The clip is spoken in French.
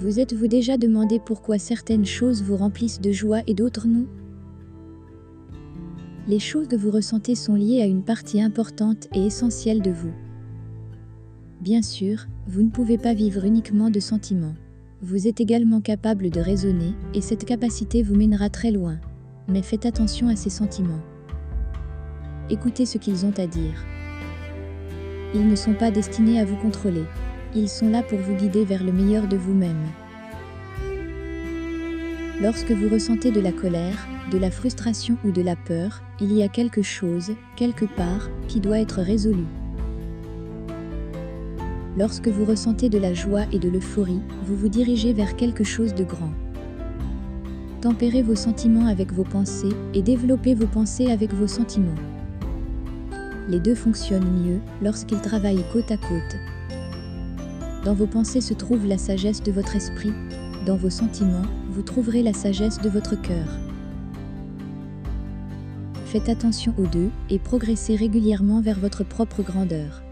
Vous êtes-vous déjà demandé pourquoi certaines choses vous remplissent de joie et d'autres non? Les choses que vous ressentez sont liées à une partie importante et essentielle de vous. Bien sûr, vous ne pouvez pas vivre uniquement de sentiments. Vous êtes également capable de raisonner, et cette capacité vous mènera très loin. Mais faites attention à ces sentiments. Écoutez ce qu'ils ont à dire. Ils ne sont pas destinés à vous contrôler. Ils sont là pour vous guider vers le meilleur de vous-même. Lorsque vous ressentez de la colère, de la frustration ou de la peur, il y a quelque chose, quelque part, qui doit être résolu. Lorsque vous ressentez de la joie et de l'euphorie, vous vous dirigez vers quelque chose de grand. Tempérez vos sentiments avec vos pensées et développez vos pensées avec vos sentiments. Les deux fonctionnent mieux lorsqu'ils travaillent côte à côte. Dans vos pensées se trouve la sagesse de votre esprit, dans vos sentiments, vous trouverez la sagesse de votre cœur. Faites attention aux deux et progressez régulièrement vers votre propre grandeur.